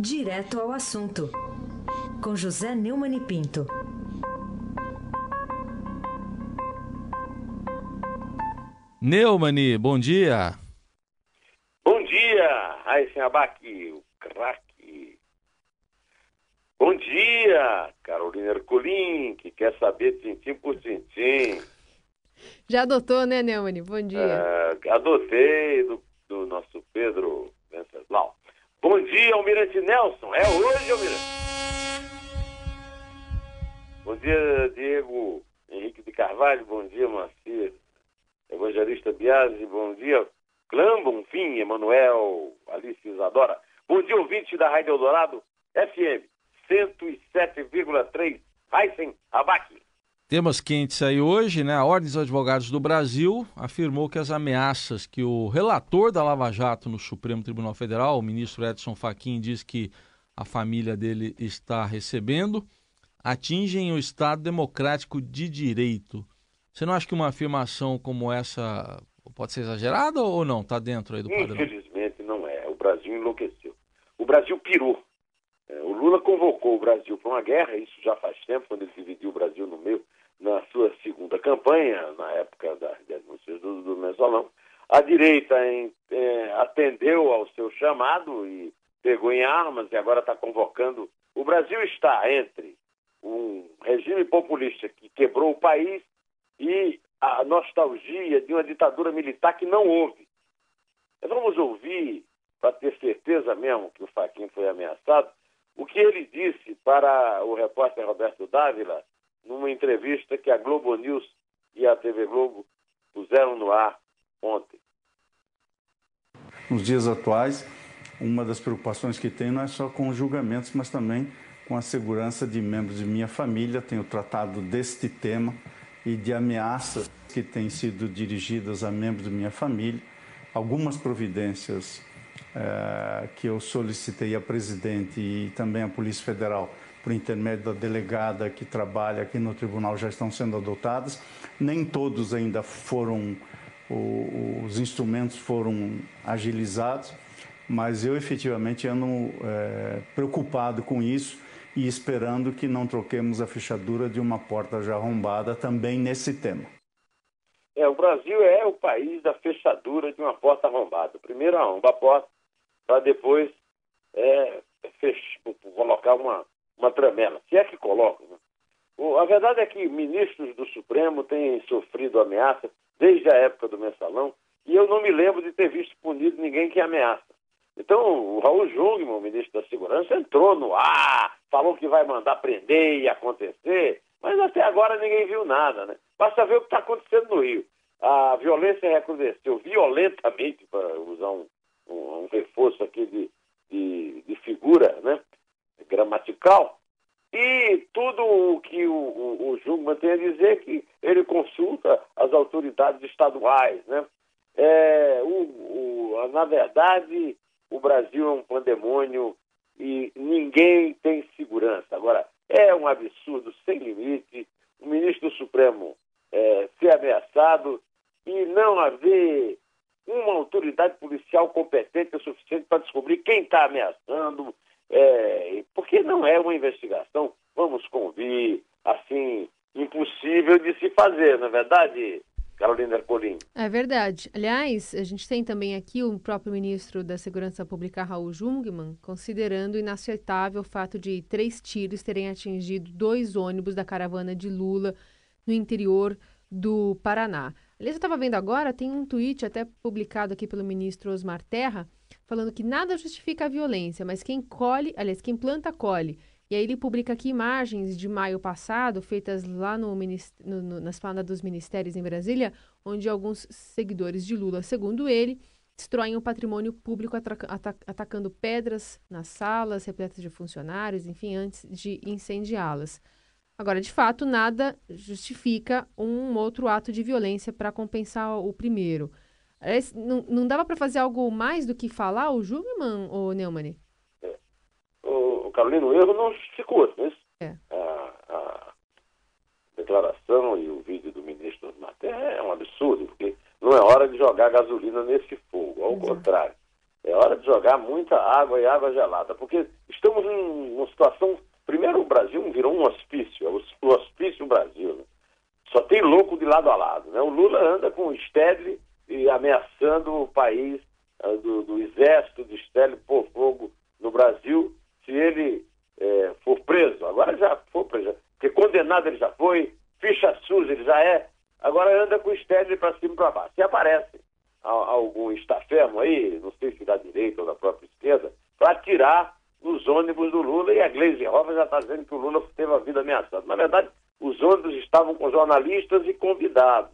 Direto ao assunto, com José Neumann e Pinto. Neumani, bom dia. Bom dia, Raíssen Abac, o craque. Bom dia, Carolina Ercolim, que quer saber tintim por tintim. Já adotou, né, Neumann? Bom dia. É, adotei do, do nosso Pedro Venceslau. Bom dia, Almirante Nelson. É hoje, Almirante. Bom dia, Diego Henrique de Carvalho. Bom dia, Marcia. Evangelista Biasi. Bom dia, Clã Bonfim, Emanuel, Alice Isadora. Bom dia, ouvinte da Rádio Eldorado, FM 107,3, Heisen Abac. Temas quentes aí hoje, né? A Ordem dos Advogados do Brasil afirmou que as ameaças que o relator da Lava Jato no Supremo Tribunal Federal, o ministro Edson Fachin, diz que a família dele está recebendo, atingem o Estado Democrático de Direito. Você não acha que uma afirmação como essa pode ser exagerada ou não? Está dentro aí do padrão? Infelizmente não é. O Brasil enlouqueceu. O Brasil pirou. É, o Lula convocou o Brasil para uma guerra, isso já faz tempo, quando ele dividiu o Brasil no meio na sua segunda campanha, na época das denúncias do, do mensalão. A direita em, é, atendeu ao seu chamado e pegou em armas e agora está convocando. O Brasil está entre um regime populista que quebrou o país e a nostalgia de uma ditadura militar que não houve. Vamos ouvir, para ter certeza mesmo que o Faquinha foi ameaçado, o que ele disse para o repórter Roberto Dávila numa entrevista que a Globo News e a TV Globo puseram no ar ontem. Nos dias atuais, uma das preocupações que tenho não é só com os julgamentos, mas também com a segurança de membros de minha família. Tenho tratado deste tema e de ameaças que têm sido dirigidas a membros de minha família. Algumas providências eh, que eu solicitei à presidente e também à Polícia Federal por intermédio da delegada que trabalha aqui no tribunal, já estão sendo adotadas. Nem todos ainda foram, os instrumentos foram agilizados, mas eu efetivamente ando é, preocupado com isso e esperando que não troquemos a fechadura de uma porta já arrombada também nesse tema. É, o Brasil é o país da fechadura de uma porta arrombada. Primeiro arromba a porta, para depois é, fech... colocar uma, uma tramela, se é que colocam. Né? a verdade é que ministros do Supremo têm sofrido ameaça desde a época do mensalão e eu não me lembro de ter visto punido ninguém que ameaça. Então, o Raul Jungmann, o ministro da Segurança, entrou no ar, falou que vai mandar prender e acontecer, mas até agora ninguém viu nada, né? Basta ver o que está acontecendo no Rio. A violência recrudesceu violentamente, para usar um, um, um reforço aqui de, de, de? E tudo o que o, o, o Jungmann tem a dizer é que ele consulta as autoridades estaduais. Né? É, o, o, na verdade, o Brasil é um pandemônio e ninguém tem segurança. Agora, é um absurdo sem limite o ministro do Supremo é, ser ameaçado e não haver uma autoridade policial competente o suficiente para descobrir quem está ameaçando, é, porque não é uma investigação, vamos convir, assim, impossível de se fazer, na é verdade, Carolina Ercolim? É verdade. Aliás, a gente tem também aqui o próprio ministro da Segurança Pública, Raul Jungmann, considerando inaceitável o fato de três tiros terem atingido dois ônibus da caravana de Lula no interior do Paraná. Aliás, eu estava vendo agora, tem um tweet até publicado aqui pelo ministro Osmar Terra, falando que nada justifica a violência, mas quem colhe, aliás, quem planta, colhe. E aí ele publica aqui imagens de maio passado, feitas lá no, no, no, na esplanada dos ministérios em Brasília, onde alguns seguidores de Lula, segundo ele, destroem o patrimônio público atacando pedras nas salas, repletas de funcionários, enfim, antes de incendiá-las. Agora, de fato, nada justifica um outro ato de violência para compensar o primeiro. Não, não dava para fazer algo mais do que falar o Jungmann ou Neumann? É. O, o Carolino, o erro não justificou, não é isso? É. A, a, declaração e o vídeo do ministro Maté é um absurdo, porque não é hora de jogar gasolina nesse fogo, ao Exato. contrário. É hora de jogar muita água e água gelada, porque estamos em uma situação. Primeiro, o Brasil virou um hospício, é o hospício Brasil. Né? Só tem louco de lado a lado. Né? O Lula anda com o Stedley e ameaçando o país uh, do, do, exército de Stedley por fogo no Brasil se ele é, for preso. Agora já foi preso, porque condenado ele já foi, ficha suja ele já é. Agora anda com o Stedley para cima e para baixo. Se aparece algum estafermo aí, não sei se da direita ou da própria esquerda, para tirar os ônibus do Lula e a Gleisi Hoffmann já está dizendo que o Lula teve a vida ameaçada. Na verdade, os ônibus estavam com jornalistas e convidados.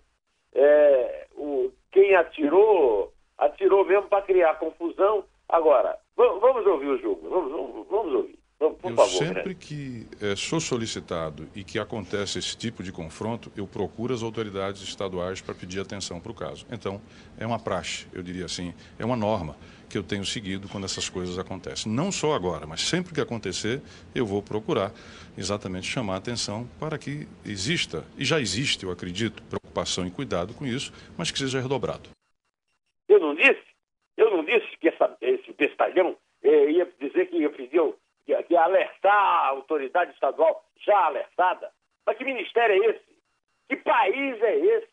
É, o, quem atirou, atirou mesmo para criar confusão. Agora, vamos ouvir o jogo, vamos, vamos, vamos ouvir. Por eu favor, sempre né? que é, sou solicitado e que acontece esse tipo de confronto, eu procuro as autoridades estaduais para pedir atenção para o caso. Então, é uma praxe, eu diria assim, é uma norma que eu tenho seguido quando essas coisas acontecem. Não só agora, mas sempre que acontecer, eu vou procurar exatamente chamar a atenção para que exista, e já existe, eu acredito, preocupação e cuidado com isso, mas que seja redobrado. Eu não disse, eu não disse que essa, esse bestalhão eh, ia dizer que ia pedir que, que alertar a autoridade estadual já alertada. Mas que ministério é esse? Que país é esse?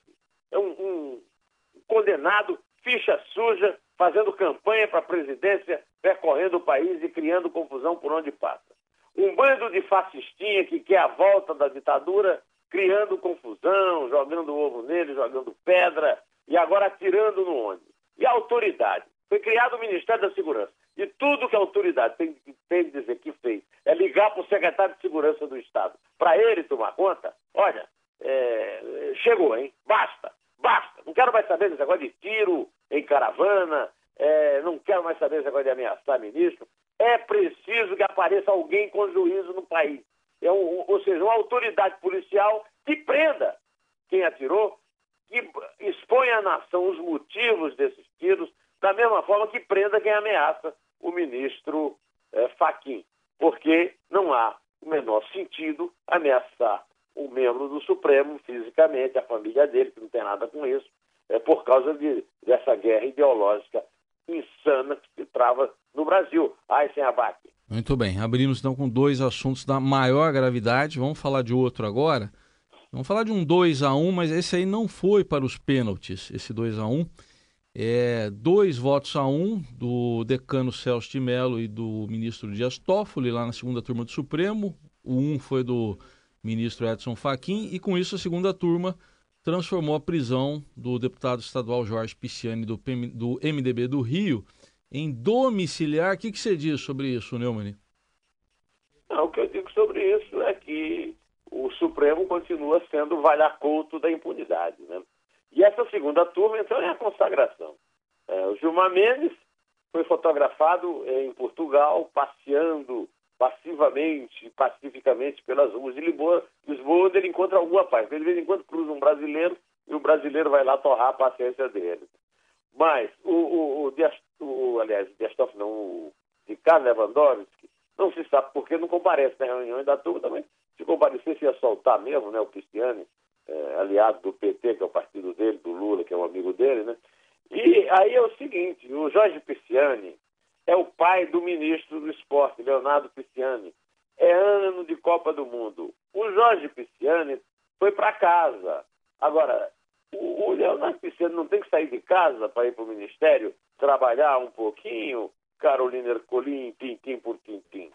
É um, um condenado, ficha suja, fazendo campanha para a presidência, percorrendo o país e criando confusão por onde passa. Um bando de fascistinha que quer a volta da ditadura, criando confusão, jogando ovo nele, jogando pedra e agora atirando no ônibus. E a autoridade? Foi criado o Ministério da Segurança. E tudo que a autoridade tem, tem de dizer que fez é ligar para o secretário de Segurança do Estado para ele tomar conta. Olha, é, chegou, hein? Basta, basta. Não quero mais saber desse negócio de tiro em caravana, é, não quero mais saber desse negócio de ameaçar ministro. É preciso que apareça alguém com juízo no país. É um, ou seja, uma autoridade policial que prenda quem atirou, que exponha à nação os motivos desses tiros, da mesma forma que prenda quem ameaça o ministro é, Faquim, porque não há o menor sentido ameaçar um membro do Supremo fisicamente, a família dele, que não tem nada com isso, é por causa de, dessa guerra ideológica insana que se trava no Brasil. Ai, sem abaque. Muito bem, abrimos então com dois assuntos da maior gravidade. Vamos falar de outro agora. Vamos falar de um 2 a 1 mas esse aí não foi para os pênaltis, esse 2 a 1 é, dois votos a um do decano Celso de Mello e do ministro Dias Toffoli, lá na segunda turma do Supremo. O um foi do ministro Edson Fachin, e com isso a segunda turma transformou a prisão do deputado estadual Jorge Pisciani do, PM, do MDB do Rio em domiciliar. O que, que você diz sobre isso, Neumann? Não, o que eu digo sobre isso é que o Supremo continua sendo o valhaculto da impunidade, né? E essa segunda turma, então, é a consagração. É, o Gilmar Mendes foi fotografado em Portugal, passeando passivamente, pacificamente pelas ruas de Lisboa, Lisboa onde ele encontra alguma paz. De vez em quando cruza um brasileiro e o brasileiro vai lá torrar a paciência dele. Mas o, o, o, o aliás, o Dias não, o Ricardo Lewandowski, não se sabe por que não comparece na reunião da turma também. Se comparecesse ia soltar mesmo, né, o Cristiane, é, aliado do PT, que é o partido dele, do Lula, que é um amigo dele, né? E aí é o seguinte, o Jorge Pisciani é o pai do ministro do esporte, Leonardo Pisciani. É ano de Copa do Mundo. O Jorge Pisciani foi para casa. Agora, o, o Leonardo Pisciani não tem que sair de casa para ir para o ministério, trabalhar um pouquinho, Carolina Ercolim, tintim por tintim.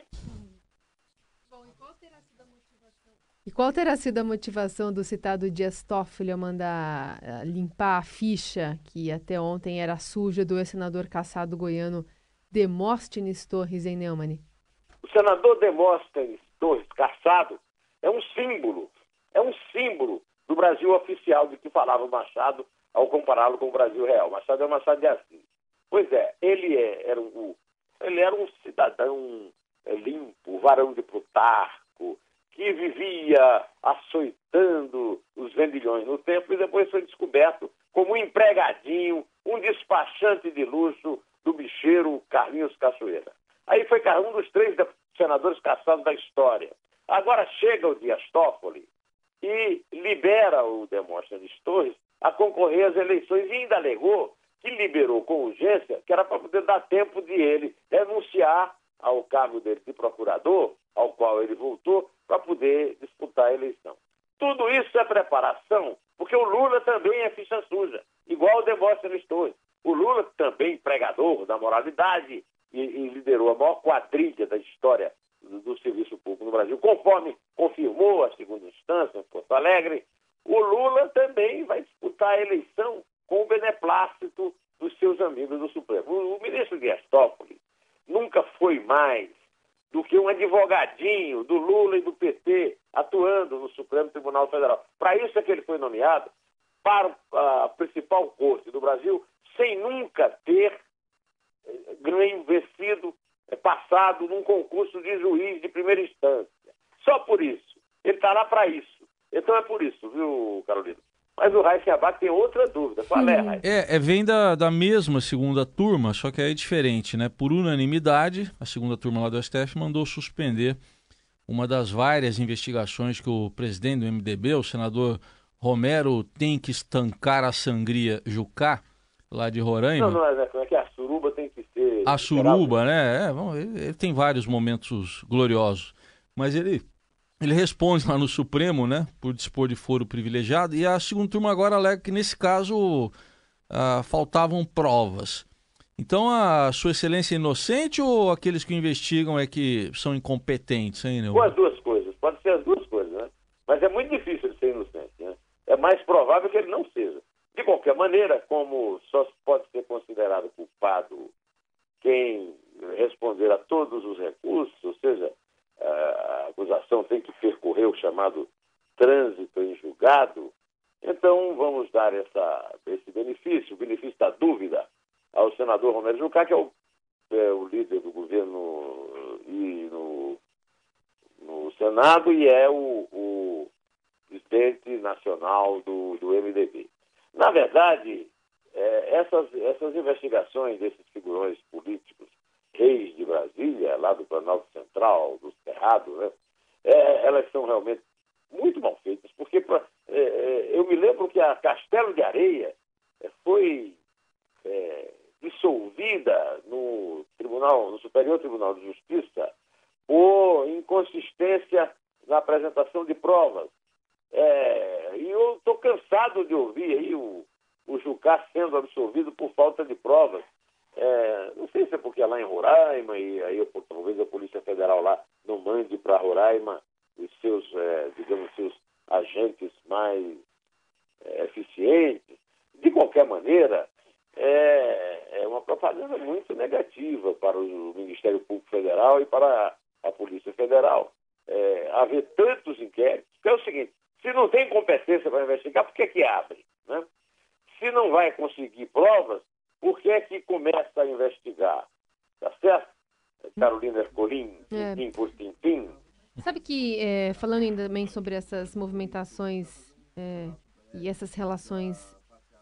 Bom, e qual terá sido a motivação? E qual terá sido a motivação do citado Dias Toffoli a mandar limpar a ficha que até ontem era suja do ex-senador caçado goiano Demóstenes Torres, em Neumann? O senador Demóstenes Torres, caçado, é um símbolo, é um símbolo do Brasil oficial de que falava o Machado ao compará-lo com o Brasil real. Machado é o Machado de Assis. Pois é, ele, é, era, um, ele era um cidadão limpo, varão de Plutarco, que vivia açoitando os vendilhões no tempo e depois foi descoberto como um empregadinho, um despachante de luxo do bicheiro Carlinhos Cachoeira. Aí foi um dos três senadores caçados da história. Agora chega o Dias Toffoli e libera o Demóstenes Torres a concorrer às eleições e ainda alegou que liberou com urgência, que era para poder dar tempo de ele renunciar ao cargo dele de procurador, ao qual ele voltou, para poder disputar a eleição. Tudo isso é preparação, porque o Lula também é ficha suja, igual o Demóstenes Torres. O Lula também pregador da moralidade e, e liderou a maior quadrilha da história do, do, serviço público no Brasil, conforme confirmou a segunda instância em Porto Alegre. O Lula também vai disputar a eleição com o beneplácito dos seus amigos do Supremo. O, o ministro Dias Toffoli nunca foi mais do que um advogadinho do Lula e do PT atuando no Supremo Tribunal Federal. Para isso é que ele foi nomeado para a principal corte do Brasil, sem nunca ter eh, investido, eh, passado num concurso de juiz de primeira instância. Só por isso. Ele está lá para isso. Então é por isso, viu, Carolina? Mas o Abac tem outra dúvida. Qual é, Raíssa? É, é, vem da, da mesma segunda turma, só que aí é diferente, né? Por unanimidade, a segunda turma lá do STF mandou suspender uma das várias investigações que o presidente do MDB, o senador Romero, tem que estancar a sangria Jucá, lá de Roraima. Não, não é, né? Como é que a suruba tem que ser... A suruba, né? É, bom, ele, ele tem vários momentos gloriosos. Mas ele ele responde lá no Supremo, né, por dispor de foro privilegiado, e a segunda turma agora alega que nesse caso ah, faltavam provas. Então a Sua Excelência é inocente ou aqueles que investigam é que são incompetentes, hein, né? Com as duas coisas, pode ser as duas coisas, né? Mas é muito difícil ele ser inocente, né? É mais provável que ele não seja. De qualquer maneira, como só pode ser considerado culpado quem responder a todos os recursos, ou seja, a acusação tem que percorrer o chamado trânsito em julgado, então vamos dar essa, esse benefício, o benefício da dúvida, ao senador Romero Jucá, que é o, é o líder do governo e no, no Senado e é o, o presidente nacional do, do MDB. Na verdade, é, essas, essas investigações desses figurões políticos reis de Brasília, lá do Planalto Central, do Cerrado, né? É, elas são realmente muito mal feitas, porque pra, é, é eu me lembro que a Castelo de Areia é, foi é, dissolvida no Tribunal, no Superior Tribunal de Justiça por inconsistência na apresentação de provas. É, e eu estou cansado de ouvir aí o, o Jucá sendo absolvido por falta de provas. É, não sei se é porque é lá em Roraima e aí eu, talvez a Polícia Federal lá não mande para Roraima os seus, é, digamos, seus agentes mais é, eficientes. De qualquer maneira, é, é, uma propaganda muito negativa para o Ministério Público Federal e para a, a Polícia Federal. É, haver tantos inquéritos, que é o seguinte, se não tem competência para investigar, por que, que abre? Né? Se não vai conseguir provas, por que é que começa a investigar? Tá certo? Carolina Ercolim, é. tintim por tintim. Sabe que, é, falando também sobre essas movimentações é, e essas relações,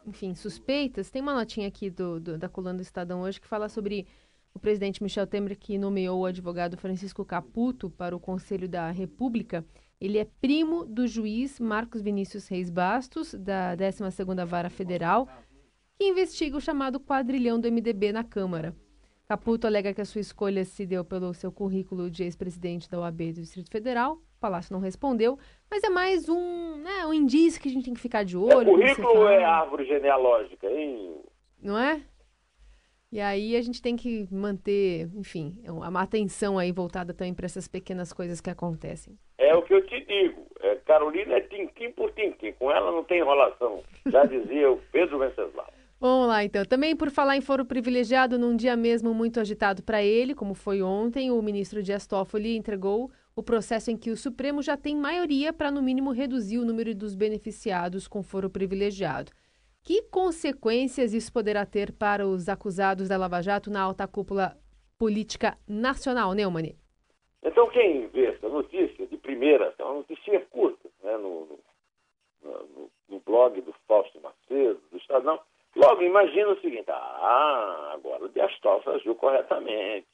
enfim, suspeitas, tem uma notinha aqui do, do, da coluna do Estadão hoje que fala sobre o presidente Michel Temer, que nomeou o advogado Francisco Caputo para o Conselho da República. Ele é primo do juiz Marcos Vinícius Reis Bastos, da 12ª Vara Federal, que investiga o chamado quadrilhão do MDB na Câmara. Caputo alega que a sua escolha se deu pelo seu currículo de ex-presidente da OAB do Distrito Federal. O Palácio não respondeu, mas é mais um, né, um indício que a gente tem que ficar de olho. O currículo é árvore genealógica, hein? Não é? E aí a gente tem que manter, enfim, uma atenção aí voltada também para essas pequenas coisas que acontecem. É o que eu te digo. É, Carolina é tintim por tintim. Com ela não tem enrolação. Já dizia o Pedro Venceslau. Vamos lá, então. Também por falar em foro privilegiado, num dia mesmo muito agitado para ele, como foi ontem, o ministro Dias Toffoli entregou o processo em que o Supremo já tem maioria para, no mínimo, reduzir o número dos beneficiados com foro privilegiado. Que consequências isso poderá ter para os acusados da Lava Jato na alta cúpula política nacional, Neumann? Então, quem vê essa notícia de primeira, é uma notícia curta, né, no, no, no blog do Fausto Macedo, do Estadão, Logo, imagina o seguinte: ah, agora o Dias Toffoli agiu corretamente.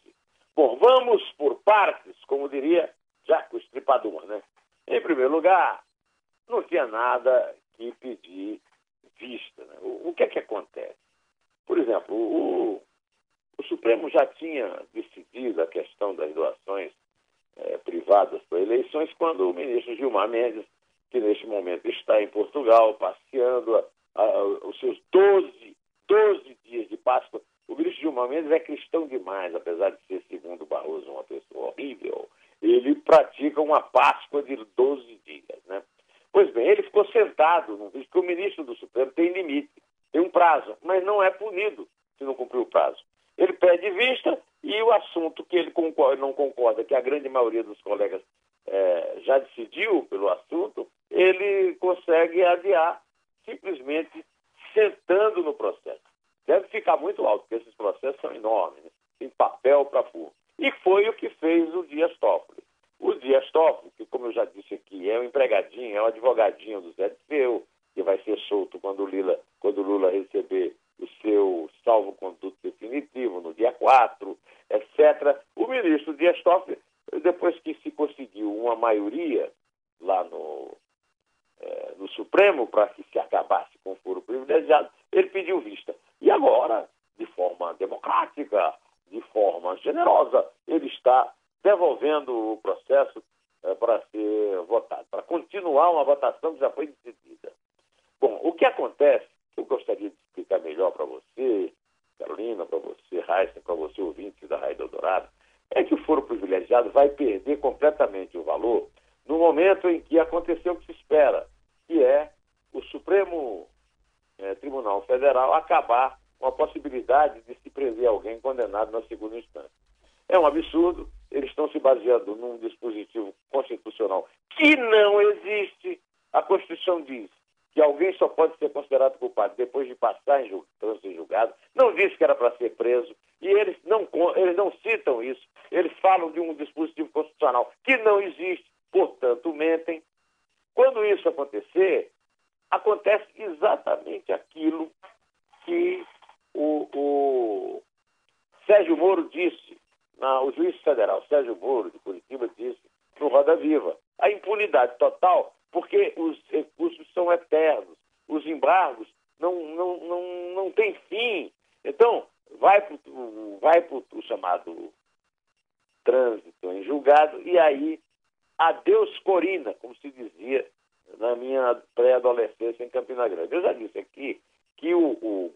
Bom, vamos por partes, como diria Jaco Estripador, né? Em primeiro lugar, não tinha nada que pedir vista. Né? O, o que é que acontece? Por exemplo, o, o Supremo já tinha decidido a questão das doações é, privadas para eleições quando o ministro Gilmar Mendes, que neste momento está em Portugal, passeando a, a, os seus 12, 12 dias de Páscoa. O ministro Gilmar Mendes é cristão demais, apesar de ser, segundo Barroso, uma pessoa horrível. Ele pratica uma Páscoa de 12 dias, né? Pois bem, ele ficou sentado no vídeo, porque o ministro do Supremo tem limite, tem um prazo, mas não é punido se não cumprir o prazo. Ele pede vista e o assunto que ele concorda, não concorda, que a grande maioria dos colegas é, já decidiu pelo assunto, ele consegue adiar simplesmente sentando no processo. Deve ficar muito alto, porque esses processos são enormes, né? tem papel para pôr. E foi o que fez o Dias Toffoli. O Dias Toffoli, que como eu já disse aqui, é um empregadinho, é um advogadinho do Zé de Seu, que vai ser solto quando Lula, quando Lula receber o seu salvo-conduto definitivo no dia 4, etc. O ministro Dias Toffoli, depois que se conseguiu uma maioria lá no, no Supremo para que se acabasse com o foro privilegiado, ele pediu vista. E agora, de forma democrática, de forma generosa, ele está devolvendo o processo é, para ser votado, para continuar uma votação que já foi decidida. Bom, o que acontece, eu gostaria de explicar melhor para você, Carolina, para você, Raíssa, para você, ouvinte da Raíssa Dourado, é que o foro privilegiado vai perder completamente o valor no momento em que aconteceu o que se espera, que é o Supremo é, Tribunal Federal acabar com a possibilidade de se prender alguém condenado na segunda instância. É um absurdo, eles estão se baseando num dispositivo constitucional que não existe. A Constituição diz que alguém só pode ser considerado culpado depois de passar em trânsito em julgado. Não disse que era para ser preso. E eles não, eles não citam isso. Eles falam de um dispositivo constitucional que não existe, portanto, mentem. Quando isso acontecer, acontece exatamente aquilo que o, o Sérgio Moro disse, na, o juiz federal Sérgio Moro, de Curitiba, disse no Roda Viva. A impunidade total porque os recursos são eternos, os embargos não, não, não, não têm fim. Então, vai para vai o chamado trânsito em julgado e aí, adeus Corina, como se dizia na minha pré-adolescência em Campina Grande. Eu já disse aqui que o, o,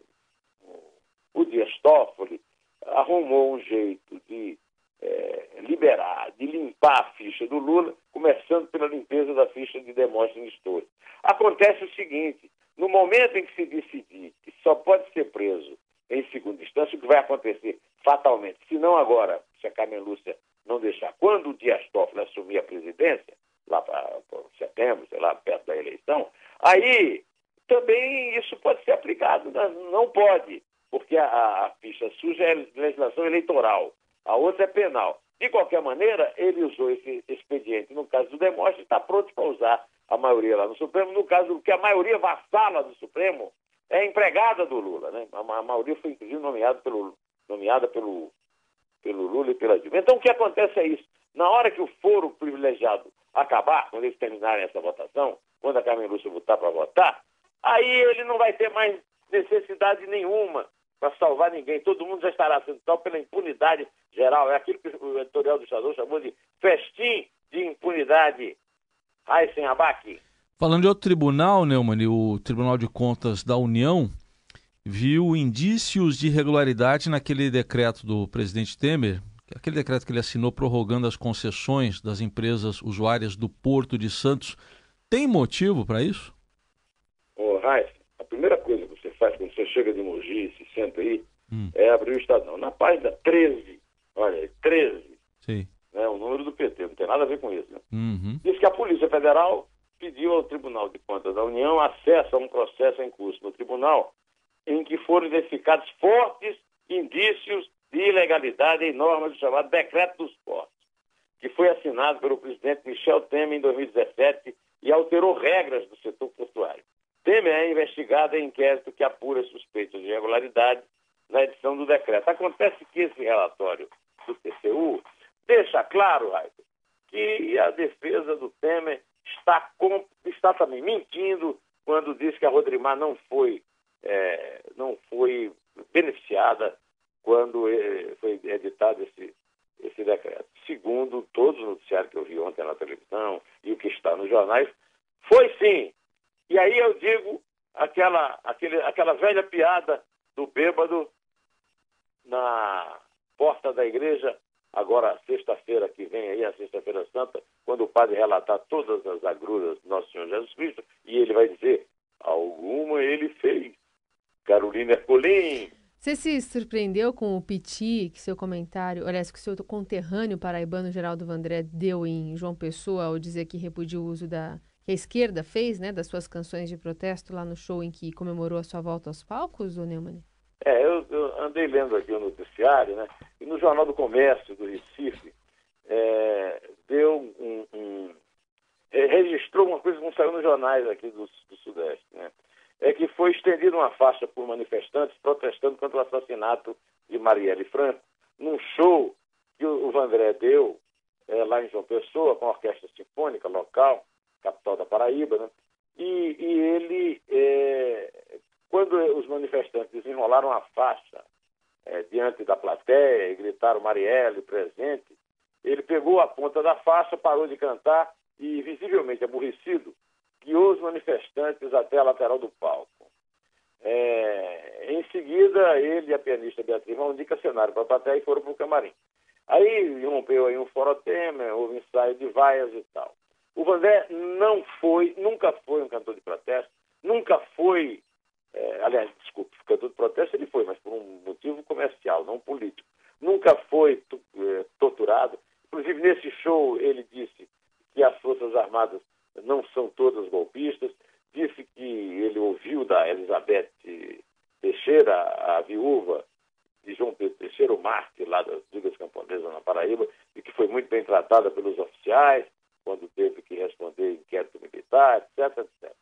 o Dias Toffoli arrumou um jeito de é, liberar, de limpar a ficha do Lula, começando pela limpeza da ficha de Demóstenes Story. Acontece o seguinte: no momento em que se decidir que só pode ser preso em segunda instância, o que vai acontecer fatalmente, se não agora, se a Carmen Lúcia não deixar, quando o Dias Toffoli assumir a presidência, lá para setembro, sei lá, perto da eleição, aí também isso pode ser aplicado. Não pode, porque a, a ficha suja é legislação eleitoral a outra é penal. De qualquer maneira, ele usou esse expediente no caso do Demóstenes está pronto para usar a maioria lá no Supremo. No caso que a maioria vassala do Supremo é empregada do Lula. Né? A, a maioria foi, inclusive, nomeada pelo, nomeada pelo, pelo Lula e pela Dilma. Então, o que acontece é isso. Na hora que o foro privilegiado acabar, quando eles terminarem essa votação, quando a Carmen Lúcia voltar para votar, aí ele não vai ter mais necessidade nenhuma para salvar ninguém. Todo mundo já estará sendo tal pela impunidade geral. É aquilo que o editorial do Estadão chamou de festim de impunidade. Aysen Abac. Falando de outro tribunal, Neumann, o Tribunal de Contas da União viu indícios de irregularidade naquele decreto do presidente Temer, aquele decreto que ele assinou prorrogando as concessões das empresas usuárias do Porto de Santos. Tem motivo para isso? Ô, Raíssa, a primeira coisa que você faz quando você chega de Mogi, se senta aí, hum. é abrir o Estadão. Na página 13, olha aí, 13, Sim. Né, o número do PT, não tem nada a ver com isso. Né? Uhum. Diz que a Polícia Federal pediu ao Tribunal de Contas da União acesso a um processo em curso no tribunal em que foram identificados fortes indícios de ilegalidade em normas do chamado Decreto dos Portos, que foi assinado pelo presidente Michel Temer em 2017 e alterou regras do setor portuário. Temer é investigado em inquérito que apura suspeitas de irregularidade na edição do decreto. Acontece que esse relatório do TCU deixa claro, Raito, que a defesa do Temer está, com, está também mentindo quando diz que a Rodrimar não foi, é, não foi piada quando eh, foi editado esse, esse decreto. Segundo todos os noticiários que eu vi ontem na televisão e o que está nos jornais, foi sim. E aí eu digo aquela, aquele, aquela velha piada do bêbado na porta da igreja, agora sexta-feira que vem aí, a sexta-feira santa, quando o padre relatar todas as agruras do nosso Senhor Jesus Cristo, e ele vai dizer, alguma ele fez. Carolina Ercolim. Você se surpreendeu com o piti que seu comentário, aliás, que seu conterrâneo paraibano Geraldo Vandré deu em João Pessoa ao dizer que repudia o uso da que a esquerda fez, né, das suas canções de protesto lá no show em que comemorou a sua volta aos palcos, o Neumann? É, eu, eu, andei lendo aqui o noticiário, né, e no Jornal do Comércio do Recife é, deu um, um é, registrou uma coisa que não saiu nos jornais aqui do, do Sudeste, né, é que foi estendida uma faixa por manifestantes protestando contra o assassinato de Marielle Franco, num show que o, Vandré deu é, lá em João Pessoa, com a orquestra sinfônica local, capital da Paraíba, né? E, e ele, é, quando os manifestantes desenrolaram a faixa é, diante da plateia e gritaram Marielle presente, ele pegou a ponta da faixa, parou de cantar e, visivelmente aborrecido, guiou os manifestantes até a lateral do palco. É, em seguida, ele e a pianista Beatriz Valdica cenário para a plateia e foram para o camarim. Aí rompeu aí um forotema, houve ensaio de vaias e tal. O Vandré não foi, nunca foi um cantor de protesto, nunca foi, é, aliás, desculpe, cantor de protesto ele foi, mas por um motivo comercial, não político. Nunca foi é, torturado. Inclusive, nesse show, ele disse que as Forças Armadas não são todas golpistas, disse que ele ouviu da Elizabeth Teixeira, a viúva de João Pedro Teixeira, o Marte, lá das Digas Camponesas na Paraíba, e que foi muito bem tratada pelos oficiais, quando teve que responder inquérito militar, etc, etc.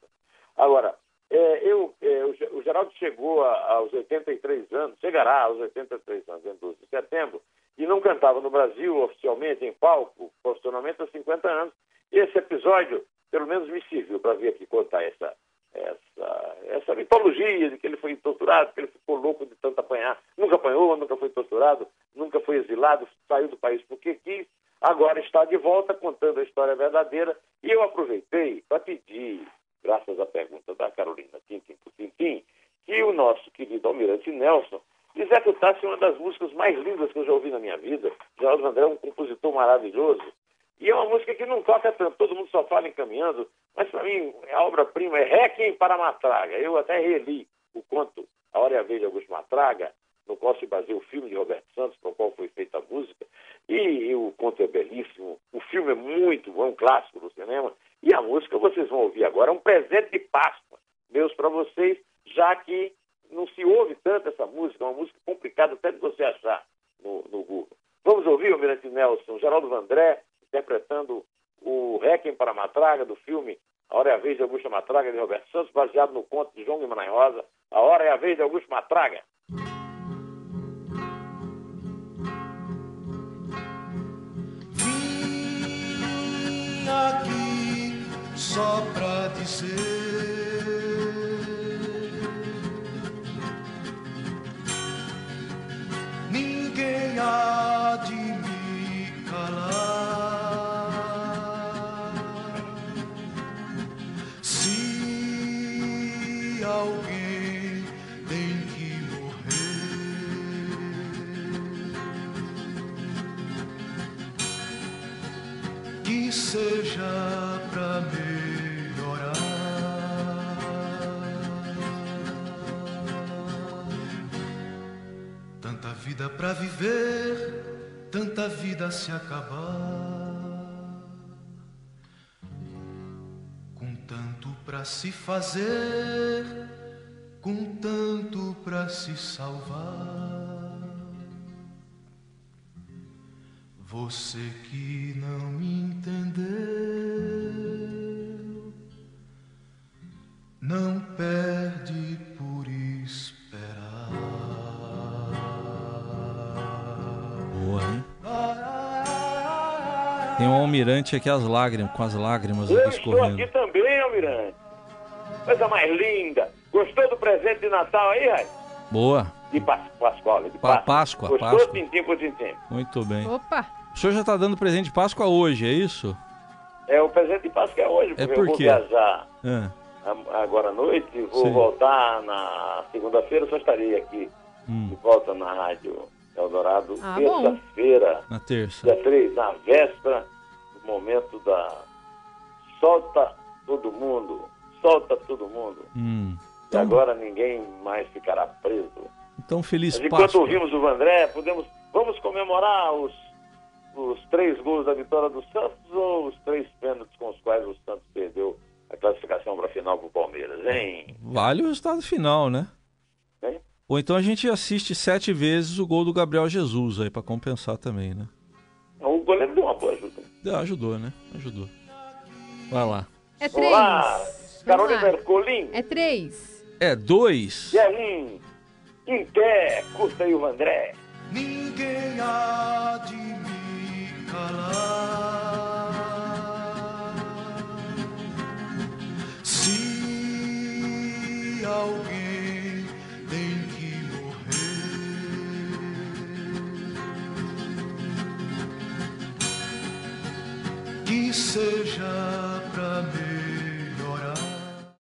Agora, é, eu, é, o, Geraldo chegou a, aos 83 anos, chegará aos 83 anos, em 12 de setembro, e não cantava no Brasil oficialmente, em palco, profissionalmente, há 50 anos. Esse episódio, pelo menos, me serviu para vir aqui contar essa, essa, essa mitologia de que ele foi torturado, que ele ficou louco de tanto apanhar. Nunca apanhou, nunca foi torturado, nunca foi exilado, saiu do país porque quis agora está de volta contando a história verdadeira e eu aproveitei para pedir, graças à pergunta da Carolina Tintim por Tintim, que o nosso querido Almirante Nelson executasse uma das músicas mais lindas que eu já ouvi na minha vida. Geraldo André é um compositor maravilhoso. E é uma música que não toca tanto, todo mundo só fala encaminhando, mas para mim a obra-prima é Requiem para Matraga. Eu até reli o conto A Hora e a Vez de Augusto Matraga, no qual se baseia o filme de Roberto Santos, para o qual foi feita a música. E, e, o conto é belíssimo, o filme é muito bom, é um clássico do cinema. E a música vocês vão ouvir agora, é um presente de Páscoa, meus para vocês, já que não se ouve tanto essa música, é uma música complicada até de você achar no, no Google. Vamos ouvir o Mirante Nelson, Geraldo Vandré, interpretando o Requiem para Matraga, do filme A Hora é a Vez de Augusto Matraga, de Roberto Santos, baseado no conto de João Guimarães Rosa, A Hora é a Vez de Augusto Matraga. aqui só pra dizer ninguém há de alguém tem que morrer que seja pra melhorar. Tanta vida pra viver, tanta vida se acabar. Com tanto pra se fazer, com tanto pra se salvar. Você que não me entendeu, não perde por esperar. Boa, hein? Tem um almirante aqui as lágrimas, com as lágrimas Eu aqui estou escorrendo. aqui também, Almirante. Coisa mais linda. Gostou do presente de Natal aí, Rai? Boa. De Pascoal, de Pa Páscoa. Gostou, Páscoa. tintim por tintim. Muito bem. Opa! O senhor já está dando presente de Páscoa hoje, é isso? É, o presente de Páscoa é hoje, É porque por eu vou quê? viajar a- agora à noite, vou Sim. voltar na segunda-feira, só estarei aqui hum, de volta na Rádio Eldorado, Ah, terça-feira, na terça. dia 3, na véspera do momento da solta todo mundo, solta todo mundo. Hum. E Então, agora ninguém mais ficará preso. então feliz Mas enquanto Páscoa. ouvimos o Vandré, podemos, vamos comemorar os, os três gols da vitória do Santos ou os três pênaltis com os quais o Santos perdeu a classificação para a final com o Palmeiras, hein? Vale o resultado final, né? Hein? Ou então a gente assiste sete vezes o gol do Gabriel Jesus aí pra compensar também, né? O goleiro deu uma boa ajuda. Ah, ajudou, né? Ajudou. Vai lá. É três. lá, Vamos Carolina lá. Ercolim, É três. É dois. e aí, em pé, curta aí o Vandré. ninguém há de me calar. Se alguém tem que morrer, que seja.